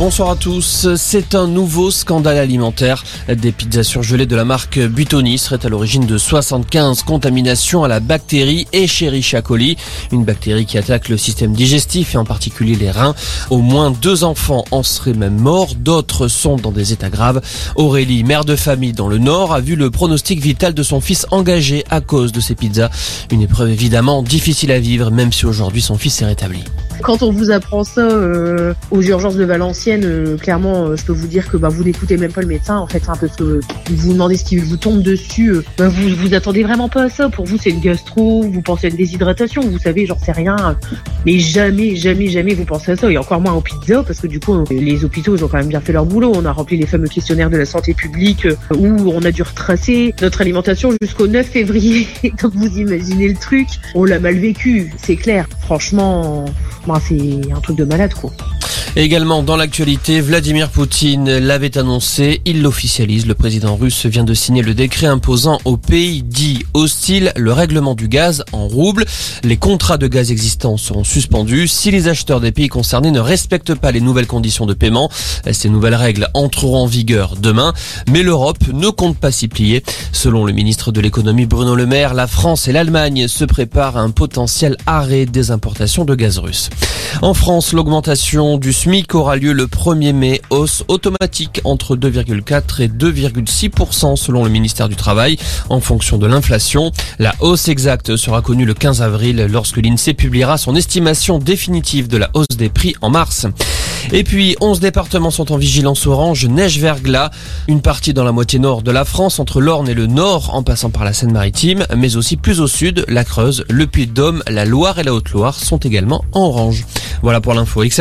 Bonsoir à tous. C'est un nouveau scandale alimentaire. Des pizzas surgelées de la marque Butoni seraient à l'origine de 75 contaminations à la bactérie Escherichia coli, une bactérie qui attaque le système digestif et en particulier les reins. Au moins deux enfants en seraient même morts, d'autres sont dans des états graves. Aurélie, mère de famille dans le Nord, a vu le pronostic vital de son fils engagé à cause de ces pizzas. Une épreuve évidemment difficile à vivre, même si aujourd'hui son fils est rétabli. Quand on vous apprend ça euh, aux urgences de Valenciennes, euh, clairement, euh, je peux vous dire que bah, vous n'écoutez même pas le médecin, en fait, hein, parce que vous vous demandez ce qui vous tombe dessus. bah, vous vous attendez vraiment pas à ça. Pour vous, c'est une gastro, vous pensez à une déshydratation, vous savez, j'en sais rien. Mais jamais, jamais, jamais vous pensez à ça. Et encore moins aux pizzas, parce que du coup, les hôpitaux, ils ont quand même bien fait leur boulot. On a rempli les fameux questionnaires de la santé publique où on a dû retracer notre alimentation jusqu'au 9 février. Donc vous imaginez le truc. On l'a mal vécu, c'est clair. Franchement, c'est un truc de malade, quoi. Également dans l'actualité, Vladimir Poutine l'avait annoncé, il l'officialise. Le président russe vient de signer le décret imposant aux pays dits hostiles le règlement du gaz en rouble. Les contrats de gaz existants seront suspendus si les acheteurs des pays concernés ne respectent pas les nouvelles conditions de paiement. Ces nouvelles règles entreront en vigueur demain, mais l'Europe ne compte pas s'y plier. Selon le ministre de l'économie Bruno Le Maire, la France et l'Allemagne se préparent à un potentiel arrêt des importations de gaz russe. En France, l'augmentation du SMIC aura lieu le 1er mai, hausse automatique entre 2,4 et 2,6% selon le ministère du Travail en fonction de l'inflation. La hausse exacte sera connue le 15 avril lorsque l'INSEE publiera son estimation définitive de la hausse des prix en mars. Et puis, 11 départements sont en vigilance orange, neige-verglas, une partie dans la moitié nord de la France, entre l'Orne et le Nord, en passant par la Seine-Maritime, mais aussi plus au sud, la Creuse, le Puy-de-Dôme, la Loire et la Haute-Loire sont également en orange. Voilà pour l'info. Excellent.